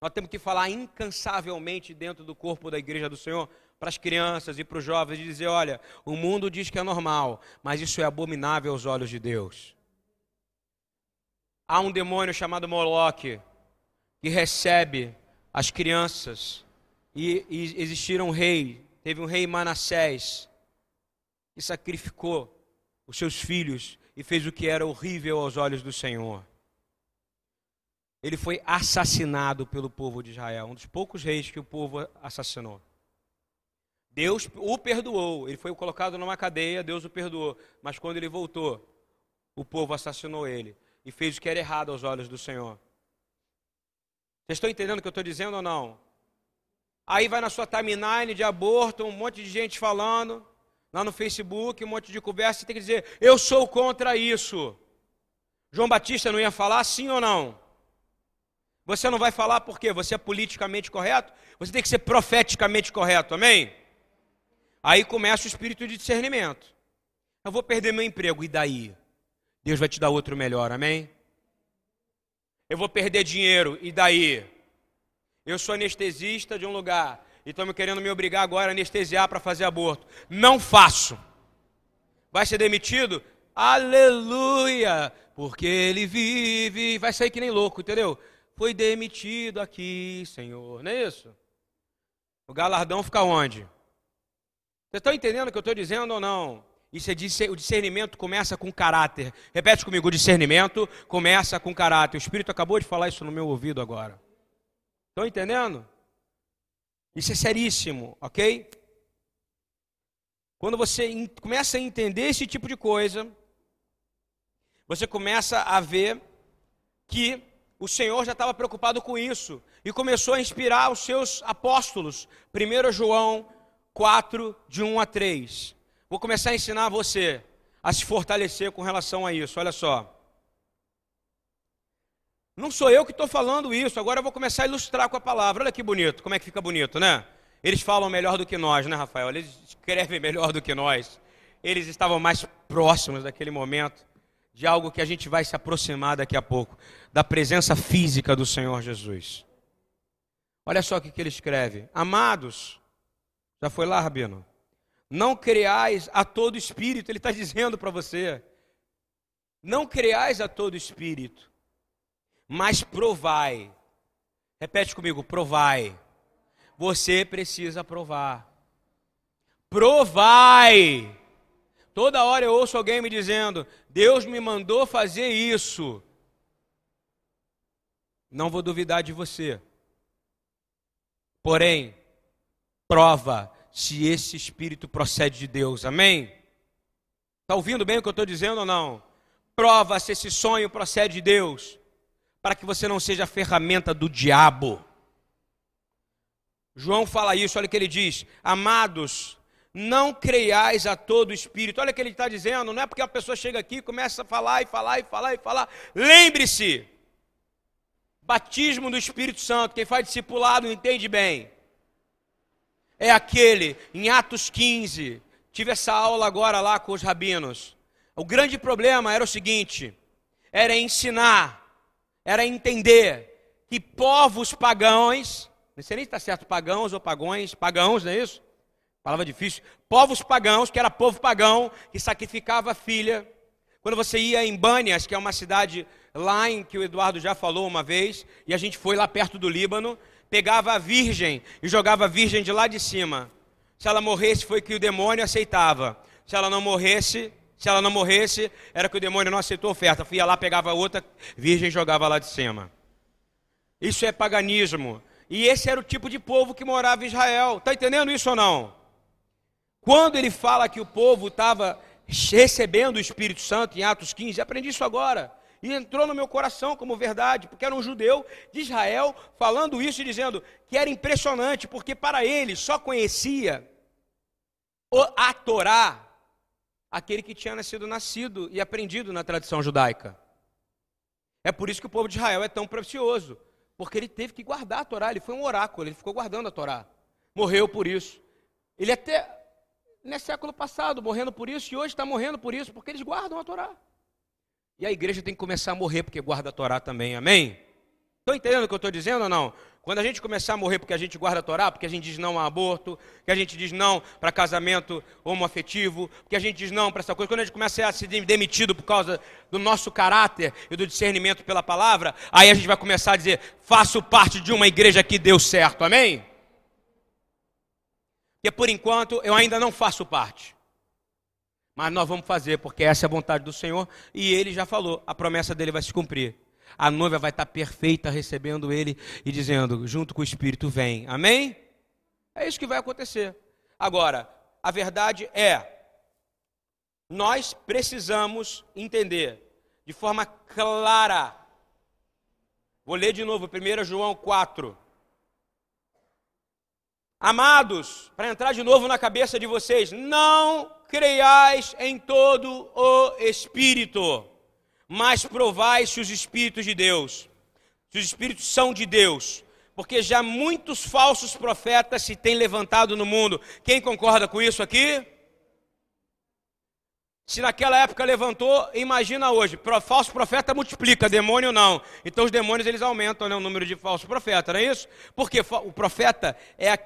Nós temos que falar incansavelmente dentro do corpo da igreja do Senhor para as crianças e para os jovens e dizer: olha, o mundo diz que é normal, mas isso é abominável aos olhos de Deus. Há um demônio chamado Moloque que recebe as crianças. E, e existiram um rei, teve um rei Manassés, que sacrificou os seus filhos e fez o que era horrível aos olhos do Senhor. Ele foi assassinado pelo povo de Israel, um dos poucos reis que o povo assassinou. Deus o perdoou, ele foi colocado numa cadeia, Deus o perdoou, mas quando ele voltou, o povo assassinou ele e fez o que era errado aos olhos do Senhor. Vocês estão entendendo o que eu estou dizendo ou não? Aí vai na sua timeline de aborto, um monte de gente falando, lá no Facebook, um monte de conversa, você tem que dizer, eu sou contra isso. João Batista não ia falar sim ou não? Você não vai falar porque você é politicamente correto, você tem que ser profeticamente correto, amém? Aí começa o espírito de discernimento. Eu vou perder meu emprego, e daí? Deus vai te dar outro melhor, amém? Eu vou perder dinheiro, e daí? Eu sou anestesista de um lugar e estão me querendo me obrigar agora a anestesiar para fazer aborto. Não faço. Vai ser demitido? Aleluia! Porque ele vive, vai sair que nem louco, entendeu? Foi demitido aqui, Senhor, não é isso? O galardão fica onde? Vocês estão entendendo o que eu estou dizendo ou não? Isso é o discernimento começa com caráter. Repete comigo, o discernimento começa com caráter. O Espírito acabou de falar isso no meu ouvido agora. Estão entendendo? Isso é seríssimo, ok? Quando você começa a entender esse tipo de coisa, você começa a ver que o Senhor já estava preocupado com isso e começou a inspirar os seus apóstolos. 1 João 4, de 1 a 3. Vou começar a ensinar você a se fortalecer com relação a isso. Olha só. Não sou eu que estou falando isso, agora eu vou começar a ilustrar com a palavra. Olha que bonito, como é que fica bonito, né? Eles falam melhor do que nós, né, Rafael? Eles escrevem melhor do que nós. Eles estavam mais próximos daquele momento de algo que a gente vai se aproximar daqui a pouco da presença física do Senhor Jesus. Olha só o que ele escreve: Amados, já foi lá, Rabino? Não creais a todo espírito, ele está dizendo para você. Não creais a todo espírito, mas provai. Repete comigo, provai. Você precisa provar. Provai. Toda hora eu ouço alguém me dizendo: Deus me mandou fazer isso. Não vou duvidar de você. Porém, prova se esse espírito procede de Deus. Amém? Está ouvindo bem o que eu estou dizendo ou não? Prova se esse sonho procede de Deus, para que você não seja ferramenta do diabo. João fala isso, olha o que ele diz: Amados, não creiais a todo espírito. Olha o que ele está dizendo, não é porque a pessoa chega aqui e começa a falar e falar e falar e falar. Lembre-se, batismo do Espírito Santo, quem faz discipulado entende bem é aquele, em Atos 15, tive essa aula agora lá com os rabinos. O grande problema era o seguinte: era ensinar, era entender que povos pagãos, não sei nem se está certo, pagãos ou pagões, pagãos, não é isso? Palavra difícil. Povos pagãos, que era povo pagão, que sacrificava a filha. Quando você ia em Banias, que é uma cidade lá em que o Eduardo já falou uma vez, e a gente foi lá perto do Líbano, pegava a virgem e jogava a virgem de lá de cima. Se ela morresse, foi que o demônio aceitava. Se ela não morresse, se ela não morresse, era que o demônio não aceitou a oferta. Ia lá, pegava outra virgem e jogava lá de cima. Isso é paganismo. E esse era o tipo de povo que morava em Israel. Está entendendo isso ou não? Quando ele fala que o povo estava recebendo o Espírito Santo em Atos 15, aprendi isso agora. E entrou no meu coração como verdade, porque era um judeu de Israel falando isso e dizendo que era impressionante, porque para ele só conhecia a Torá aquele que tinha nascido nascido e aprendido na tradição judaica. É por isso que o povo de Israel é tão precioso, porque ele teve que guardar a Torá, ele foi um oráculo, ele ficou guardando a Torá. Morreu por isso. Ele até no século passado morrendo por isso e hoje está morrendo por isso, porque eles guardam a Torá. E a igreja tem que começar a morrer porque guarda a Torá também, amém? Estão entendendo o que eu estou dizendo ou não? Quando a gente começar a morrer porque a gente guarda a Torá, porque a gente diz não a aborto, que a gente diz não para casamento homoafetivo, porque a gente diz não para essa coisa, quando a gente começa a ser demitido por causa do nosso caráter e do discernimento pela palavra, aí a gente vai começar a dizer: faço parte de uma igreja que deu certo, amém? Porque por enquanto eu ainda não faço parte. Mas nós vamos fazer, porque essa é a vontade do Senhor. E ele já falou, a promessa dele vai se cumprir. A noiva vai estar perfeita recebendo ele e dizendo, junto com o Espírito, vem. Amém? É isso que vai acontecer. Agora, a verdade é, nós precisamos entender de forma clara. Vou ler de novo, 1 João 4. Amados, para entrar de novo na cabeça de vocês, não creiais em todo o Espírito, mas provai se os Espíritos de Deus, se os Espíritos são de Deus, porque já muitos falsos profetas se têm levantado no mundo. Quem concorda com isso aqui? Se naquela época levantou, imagina hoje. Falso profeta multiplica, demônio não. Então os demônios eles aumentam né, o número de falsos profetas, não é isso? Porque o profeta é,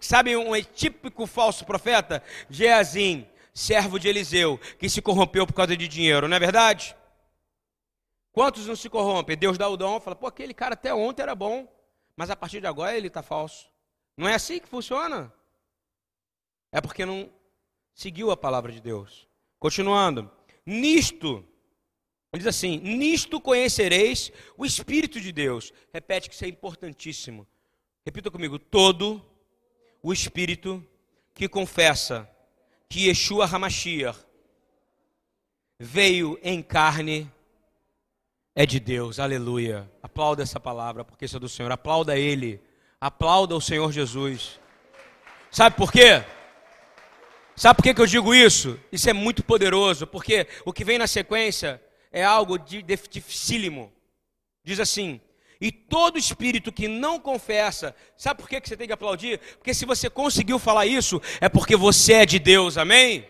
sabe um típico falso profeta? Geazim servo de Eliseu, que se corrompeu por causa de dinheiro, não é verdade? Quantos não se corrompem? Deus dá o dom, fala, pô, aquele cara até ontem era bom, mas a partir de agora ele está falso. Não é assim que funciona? É porque não seguiu a palavra de Deus. Continuando, nisto, diz assim: nisto conhecereis o Espírito de Deus. Repete que isso é importantíssimo. Repita comigo: todo o Espírito que confessa que Yeshua Hamashiach veio em carne é de Deus. Aleluia. Aplauda essa palavra, porque isso é do Senhor. Aplauda Ele. Aplauda o Senhor Jesus. Sabe por quê? Sabe por que, que eu digo isso? Isso é muito poderoso, porque o que vem na sequência é algo de dificílimo. Diz assim: e todo espírito que não confessa, sabe por que você tem que aplaudir? Porque se você conseguiu falar isso, é porque você é de Deus, amém?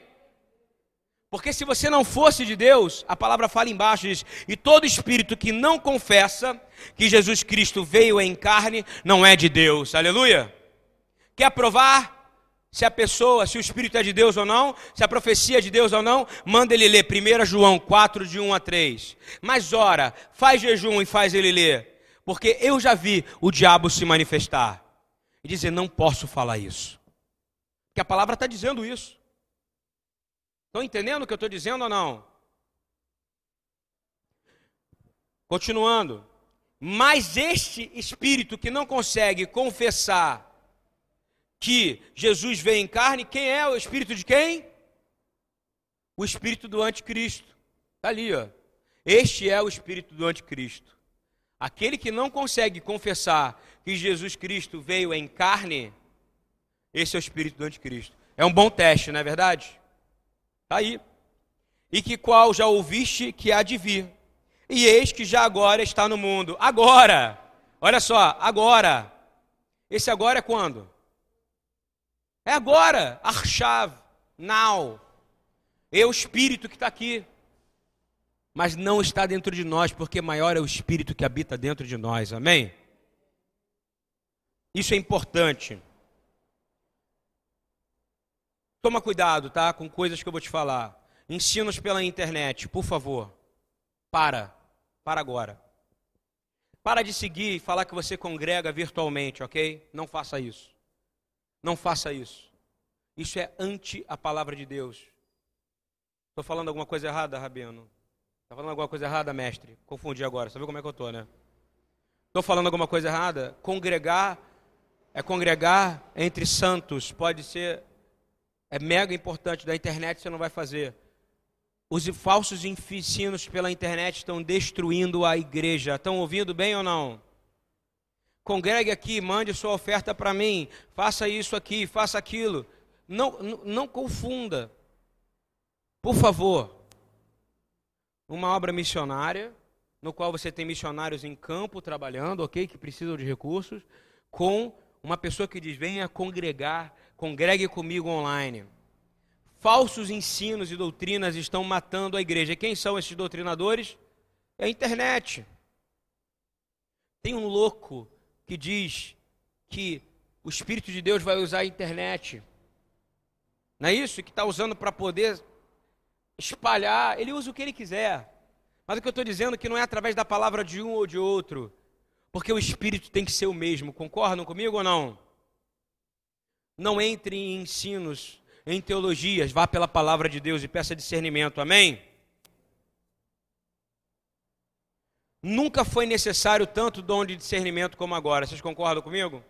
Porque se você não fosse de Deus, a palavra fala embaixo, diz: e todo espírito que não confessa que Jesus Cristo veio em carne, não é de Deus, aleluia? Quer provar se a pessoa, se o espírito é de Deus ou não, se a profecia é de Deus ou não, manda ele ler 1 João 4, de 1 a 3. Mas ora, faz jejum e faz ele ler. Porque eu já vi o diabo se manifestar e dizer: não posso falar isso. Porque a palavra está dizendo isso. Estão entendendo o que eu estou dizendo ou não? Continuando. Mas este espírito que não consegue confessar que Jesus veio em carne, quem é o espírito de quem? O espírito do anticristo. Está ali, ó. Este é o espírito do anticristo. Aquele que não consegue confessar que Jesus Cristo veio em carne, esse é o espírito do anticristo. É um bom teste, não é verdade? Está aí. E que qual já ouviste que há de vir. E eis que já agora está no mundo. Agora! Olha só, agora. Esse agora é quando? É agora. Arshav. Now. É o espírito que está aqui mas não está dentro de nós, porque maior é o Espírito que habita dentro de nós. Amém? Isso é importante. Toma cuidado, tá? Com coisas que eu vou te falar. Ensinos pela internet, por favor. Para. Para agora. Para de seguir e falar que você congrega virtualmente, ok? Não faça isso. Não faça isso. Isso é anti a palavra de Deus. Estou falando alguma coisa errada, Rabino? Está falando alguma coisa errada, mestre? Confundi agora. Viu como é que eu estou, né? Estou falando alguma coisa errada? Congregar é congregar entre santos. Pode ser. É mega importante. Da internet você não vai fazer. Os falsos ensinos pela internet estão destruindo a igreja. Estão ouvindo bem ou não? Congregue aqui, mande sua oferta para mim. Faça isso aqui, faça aquilo. Não, não, não confunda. Por favor, uma obra missionária, no qual você tem missionários em campo trabalhando, ok, que precisam de recursos, com uma pessoa que diz: venha congregar, congregue comigo online. Falsos ensinos e doutrinas estão matando a igreja. Quem são esses doutrinadores? É a internet. Tem um louco que diz que o Espírito de Deus vai usar a internet. Não é isso? Que está usando para poder espalhar, ele usa o que ele quiser. Mas o que eu estou dizendo é que não é através da palavra de um ou de outro, porque o espírito tem que ser o mesmo. Concordam comigo ou não? Não entre em ensinos, em teologias, vá pela palavra de Deus e peça discernimento. Amém? Nunca foi necessário tanto dom de discernimento como agora. Vocês concordam comigo?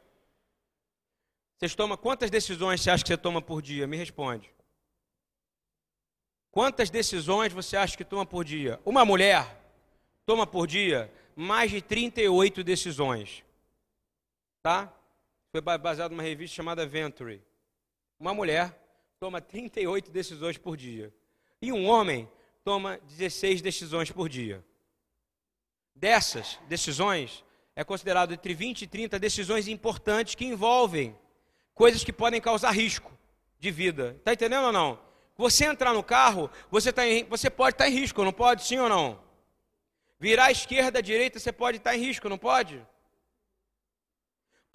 Vocês tomam quantas decisões você acha que você toma por dia? Me responde. Quantas decisões você acha que toma por dia? Uma mulher toma por dia mais de 38 decisões. Tá? Foi baseado numa revista chamada Venture. Uma mulher toma 38 decisões por dia. E um homem toma 16 decisões por dia. Dessas decisões, é considerado entre 20 e 30 decisões importantes que envolvem coisas que podem causar risco de vida. Está entendendo ou não? Você entrar no carro, você, tá em, você pode estar tá em risco, não pode? Sim ou não? Virar à esquerda, à direita, você pode estar tá em risco, não pode?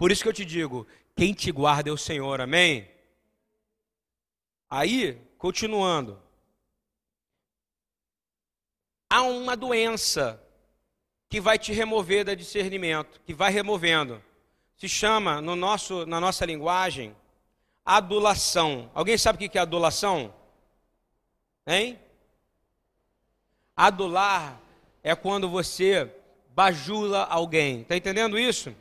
Por isso que eu te digo: quem te guarda é o Senhor, amém? Aí, continuando. Há uma doença que vai te remover da discernimento, que vai removendo. Se chama, no nosso, na nossa linguagem, adulação. Alguém sabe o que é adulação? Hein? Adular é quando você bajula alguém. Está entendendo isso?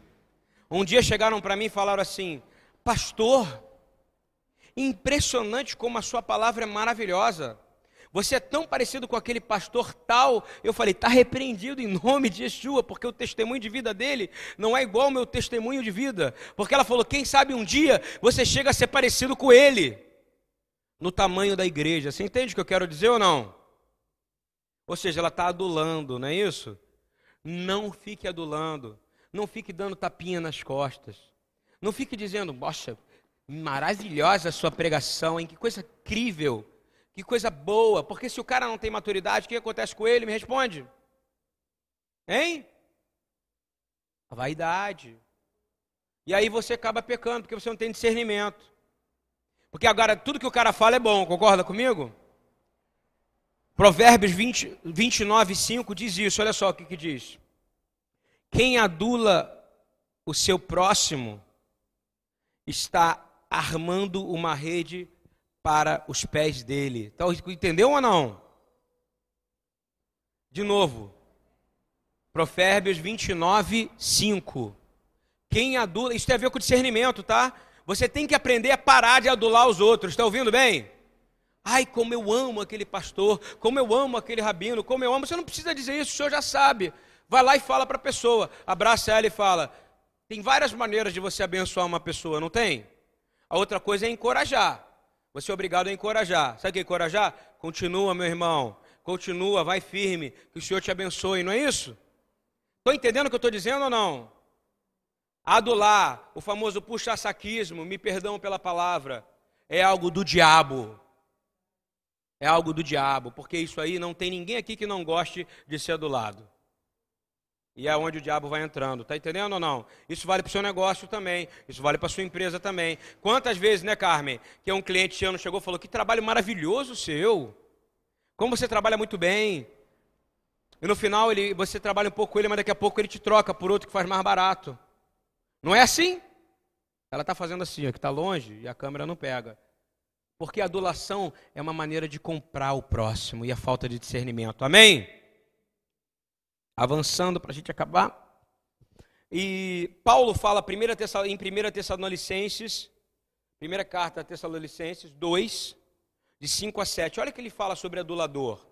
Um dia chegaram para mim e falaram assim: Pastor, impressionante como a sua palavra é maravilhosa. Você é tão parecido com aquele pastor tal. Eu falei, está repreendido em nome de Yeshua, porque o testemunho de vida dele não é igual ao meu testemunho de vida. Porque ela falou, quem sabe um dia você chega a ser parecido com ele no tamanho da igreja. Você entende o que eu quero dizer ou não? Ou seja, ela está adulando, não é isso? Não fique adulando. Não fique dando tapinha nas costas. Não fique dizendo, poxa, maravilhosa a sua pregação, hein? Que coisa incrível. Que coisa boa. Porque se o cara não tem maturidade, o que acontece com ele? Me responde. Hein? A vaidade. E aí você acaba pecando, porque você não tem discernimento. Porque agora tudo que o cara fala é bom, concorda comigo? Provérbios 20, 29, 5 diz isso, olha só o que, que diz. Quem adula o seu próximo está armando uma rede para os pés dele. Então, entendeu ou não? De novo, Provérbios 29, 5. Quem adula, isso tem a ver com discernimento, tá? Você tem que aprender a parar de adular os outros. Está ouvindo bem? Ai, como eu amo aquele pastor, como eu amo aquele rabino, como eu amo. Você não precisa dizer isso, o senhor já sabe. Vai lá e fala para a pessoa, abraça ela e fala. Tem várias maneiras de você abençoar uma pessoa, não tem? A outra coisa é encorajar. Você é obrigado a encorajar. Sabe o que é encorajar? Continua, meu irmão. Continua, vai firme. Que o Senhor te abençoe, não é isso? Estou entendendo o que eu estou dizendo ou não? Adular, o famoso puxa-saquismo, me perdão pela palavra, é algo do diabo. É algo do diabo, porque isso aí não tem ninguém aqui que não goste de ser adulado. E é onde o diabo vai entrando, tá entendendo ou não? Isso vale para o seu negócio também, isso vale para sua empresa também. Quantas vezes, né, Carmen, que um cliente seu chegou e falou: Que trabalho maravilhoso seu, como você trabalha muito bem. E no final ele, você trabalha um pouco com ele, mas daqui a pouco ele te troca por outro que faz mais barato. Não é assim? Ela está fazendo assim, ó, que está longe e a câmera não pega. Porque a adulação é uma maneira de comprar o próximo e a falta de discernimento. Amém? Avançando para a gente acabar. E Paulo fala em 1 Tessalonicenses, primeira carta a Tessalonicenses 2, de 5 a 7. Olha que ele fala sobre adulador.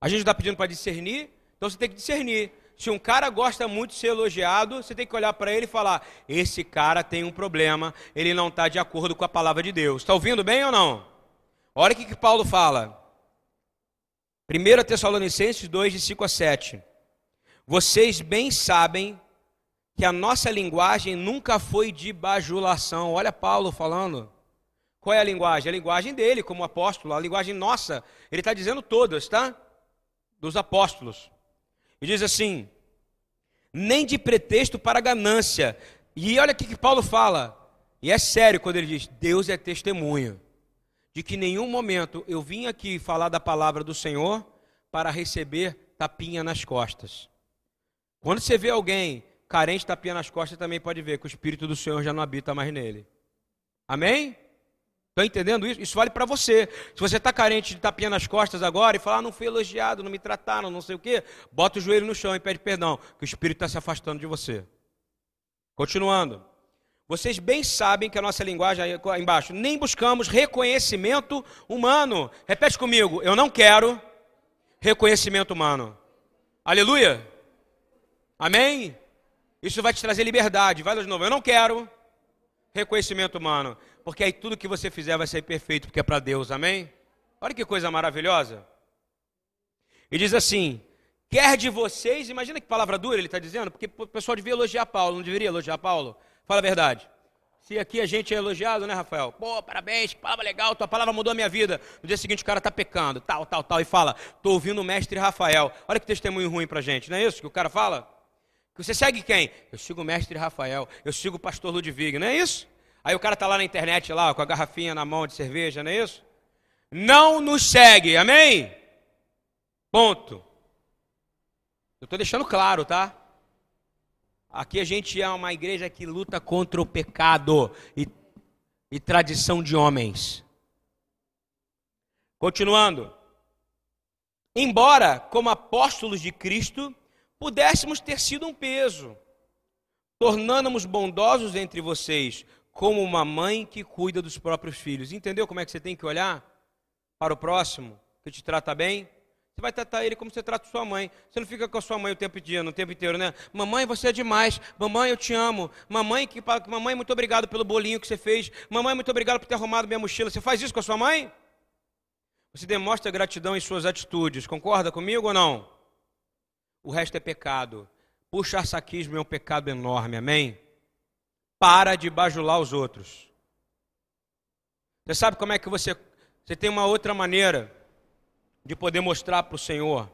A gente está pedindo para discernir, então você tem que discernir. Se um cara gosta muito de ser elogiado, você tem que olhar para ele e falar: esse cara tem um problema, ele não está de acordo com a palavra de Deus. Está ouvindo bem ou não? Olha o que, que Paulo fala. 1 Tessalonicenses 2, de 5 a 7. Vocês bem sabem que a nossa linguagem nunca foi de bajulação. Olha Paulo falando. Qual é a linguagem? A linguagem dele, como apóstolo, a linguagem nossa. Ele está dizendo todas, tá? Dos apóstolos. E diz assim: nem de pretexto para ganância. E olha o que Paulo fala. E é sério quando ele diz: Deus é testemunho de que em nenhum momento eu vim aqui falar da palavra do Senhor para receber tapinha nas costas. Quando você vê alguém carente tapinha nas costas, também pode ver que o Espírito do Senhor já não habita mais nele. Amém? Estão entendendo isso? Isso vale para você. Se você está carente de tapinha nas costas agora e falar, ah, não fui elogiado, não me trataram, não sei o quê, bota o joelho no chão e pede perdão, que o Espírito está se afastando de você. Continuando. Vocês bem sabem que a nossa linguagem aí embaixo, nem buscamos reconhecimento humano. Repete comigo, eu não quero reconhecimento humano. Aleluia? Amém? Isso vai te trazer liberdade. Vai de novo, eu não quero reconhecimento humano porque aí tudo que você fizer vai ser perfeito, porque é para Deus, amém? Olha que coisa maravilhosa. E diz assim: quer de vocês, imagina que palavra dura ele está dizendo, porque o pessoal devia elogiar Paulo, não deveria elogiar Paulo? Fala a verdade. Se aqui a gente é elogiado, né, Rafael? Pô, parabéns, palavra legal, tua palavra mudou a minha vida. No dia seguinte o cara está pecando, tal, tal, tal, e fala, tô ouvindo o mestre Rafael. Olha que testemunho ruim pra gente, não é isso que o cara fala? Que você segue quem? Eu sigo o mestre Rafael, eu sigo o pastor Ludwig, não é isso? Aí o cara está lá na internet, lá, com a garrafinha na mão de cerveja, não é isso? Não nos segue, amém? Ponto. Eu estou deixando claro, tá? Aqui a gente é uma igreja que luta contra o pecado e, e tradição de homens. Continuando. Embora, como apóstolos de Cristo, pudéssemos ter sido um peso, tornando-nos bondosos entre vocês, como uma mãe que cuida dos próprios filhos. Entendeu como é que você tem que olhar para o próximo, que te trata bem? Você vai tratar ele como você trata sua mãe. Você não fica com a sua mãe o tempo inteiro, no tempo inteiro, né? Mamãe, você é demais. Mamãe, eu te amo. Mamãe, que mamãe, muito obrigado pelo bolinho que você fez. Mamãe, muito obrigado por ter arrumado minha mochila. Você faz isso com a sua mãe? Você demonstra gratidão em suas atitudes. Concorda comigo ou não? O resto é pecado. Puxar saquismo é um pecado enorme. Amém? para de bajular os outros. Você sabe como é que você. Você tem uma outra maneira de poder mostrar para o Senhor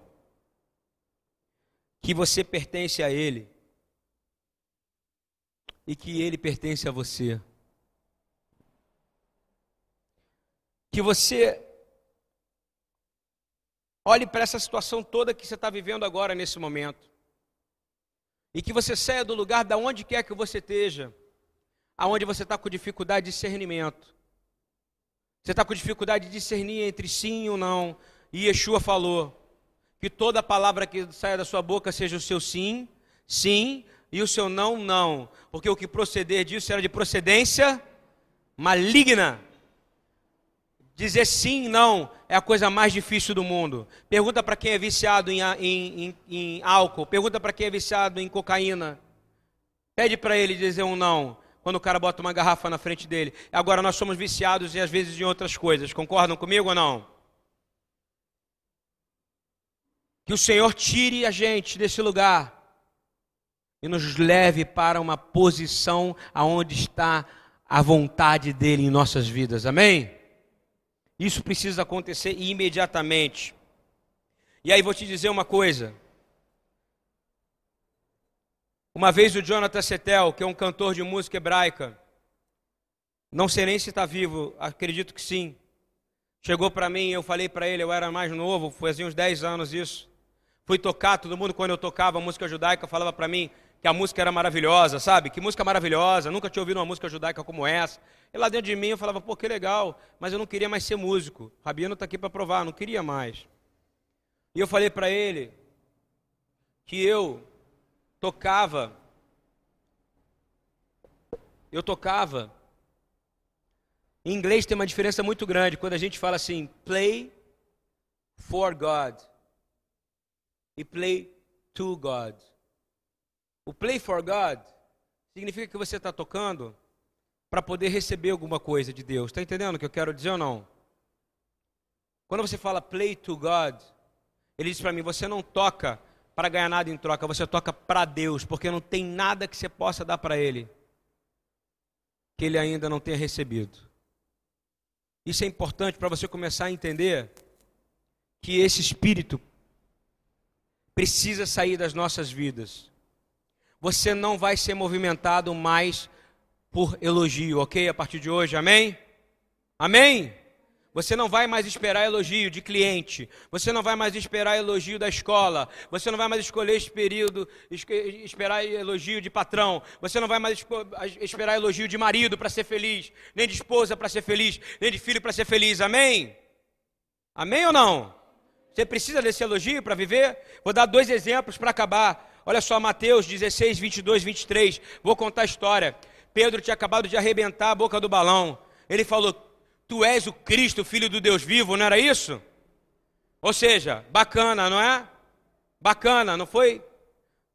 que você pertence a Ele e que Ele pertence a você. Que você olhe para essa situação toda que você está vivendo agora nesse momento. E que você saia do lugar da onde quer que você esteja aonde você está com dificuldade de discernimento. Você está com dificuldade de discernir entre sim ou não. E Yeshua falou que toda palavra que saia da sua boca seja o seu sim, sim, e o seu não, não. Porque o que proceder disso era de procedência maligna. Dizer sim, não, é a coisa mais difícil do mundo. Pergunta para quem é viciado em, em, em, em álcool, pergunta para quem é viciado em cocaína. Pede para ele dizer um não quando o cara bota uma garrafa na frente dele. Agora nós somos viciados e às vezes em outras coisas. Concordam comigo ou não? Que o Senhor tire a gente desse lugar e nos leve para uma posição aonde está a vontade dele em nossas vidas. Amém? Isso precisa acontecer imediatamente. E aí vou te dizer uma coisa. Uma vez o Jonathan Setel, que é um cantor de música hebraica, não sei nem se está vivo, acredito que sim. Chegou para mim, eu falei para ele, eu era mais novo, fazia uns 10 anos isso. Fui tocar, todo mundo quando eu tocava música judaica falava para mim que a música era maravilhosa, sabe? Que música maravilhosa, nunca tinha ouvido uma música judaica como essa. E lá dentro de mim eu falava, pô, que legal, mas eu não queria mais ser músico. O Rabino está aqui para provar, não queria mais. E eu falei para ele que eu tocava, eu tocava. Em inglês tem uma diferença muito grande quando a gente fala assim, play for God e play to God. O play for God significa que você está tocando para poder receber alguma coisa de Deus. Está entendendo o que eu quero dizer ou não? Quando você fala play to God, ele diz para mim: você não toca para ganhar nada em troca, você toca para Deus, porque não tem nada que você possa dar para Ele que Ele ainda não tenha recebido. Isso é importante para você começar a entender que esse espírito precisa sair das nossas vidas você não vai ser movimentado mais por elogio, ok? A partir de hoje, amém? Amém? Você não vai mais esperar elogio de cliente. Você não vai mais esperar elogio da escola. Você não vai mais escolher esse período, esperar elogio de patrão. Você não vai mais esperar elogio de marido para ser feliz, nem de esposa para ser feliz, nem de filho para ser feliz. Amém? Amém ou não? Você precisa desse elogio para viver? Vou dar dois exemplos para acabar. Olha só, Mateus 16, 22, 23. Vou contar a história. Pedro tinha acabado de arrebentar a boca do balão. Ele falou: Tu és o Cristo, filho do Deus vivo, não era isso? Ou seja, bacana, não é? Bacana, não foi?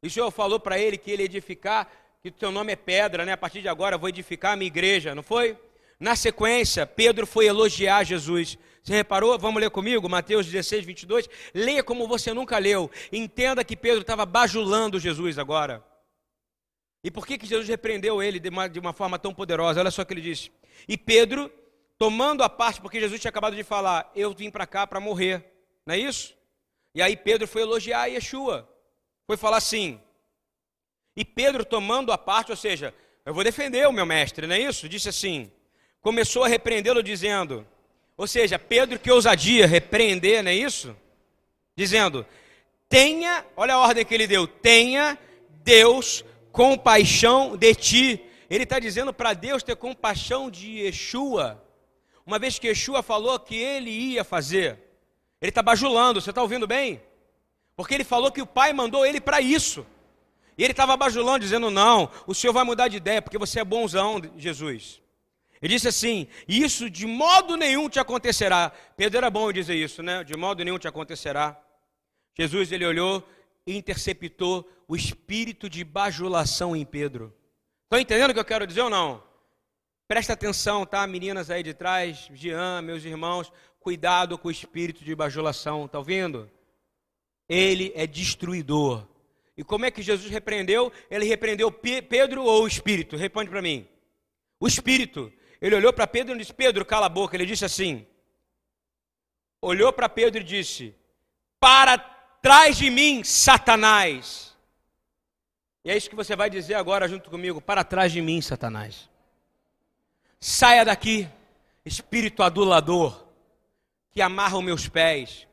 E o Senhor falou para ele que ele edificar, que o teu nome é pedra, né? A partir de agora eu vou edificar a minha igreja, não foi? Na sequência, Pedro foi elogiar Jesus. Você reparou? Vamos ler comigo, Mateus 16, 22. Leia como você nunca leu. Entenda que Pedro estava bajulando Jesus agora. E por que, que Jesus repreendeu ele de uma, de uma forma tão poderosa? Olha só o que ele disse. E Pedro, tomando a parte, porque Jesus tinha acabado de falar, eu vim para cá para morrer. Não é isso? E aí Pedro foi elogiar Yeshua. Foi falar assim. E Pedro, tomando a parte, ou seja, eu vou defender o meu mestre, não é isso? Disse assim: começou a repreendê-lo, dizendo: ou seja, Pedro, que ousadia, repreender, não é isso? Dizendo: tenha, olha a ordem que ele deu: tenha Deus compaixão de ti. Ele está dizendo para Deus ter compaixão de Yeshua, uma vez que Yeshua falou que ele ia fazer. Ele está bajulando, você está ouvindo bem? Porque ele falou que o Pai mandou ele para isso. E ele estava bajulando, dizendo: Não, o Senhor vai mudar de ideia, porque você é bonzão, Jesus. Ele disse assim: Isso de modo nenhum te acontecerá. Pedro era bom dizer isso, né? De modo nenhum te acontecerá. Jesus, ele olhou e interceptou o espírito de bajulação em Pedro. Estão entendendo o que eu quero dizer ou não? Presta atenção, tá? Meninas aí de trás, Jean, meus irmãos, cuidado com o espírito de bajulação, tá ouvindo? Ele é destruidor. E como é que Jesus repreendeu? Ele repreendeu Pedro ou o espírito? Responde para mim. O espírito. Ele olhou para Pedro e disse: Pedro, cala a boca. Ele disse assim: olhou para Pedro e disse: Para trás de mim, Satanás. E é isso que você vai dizer agora junto comigo: Para trás de mim, Satanás. Saia daqui, espírito adulador, que amarra os meus pés.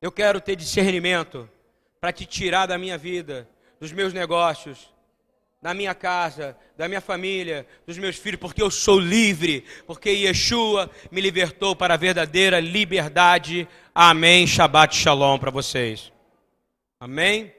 Eu quero ter discernimento para te tirar da minha vida, dos meus negócios, da minha casa, da minha família, dos meus filhos, porque eu sou livre, porque Yeshua me libertou para a verdadeira liberdade. Amém. Shabbat Shalom para vocês. Amém.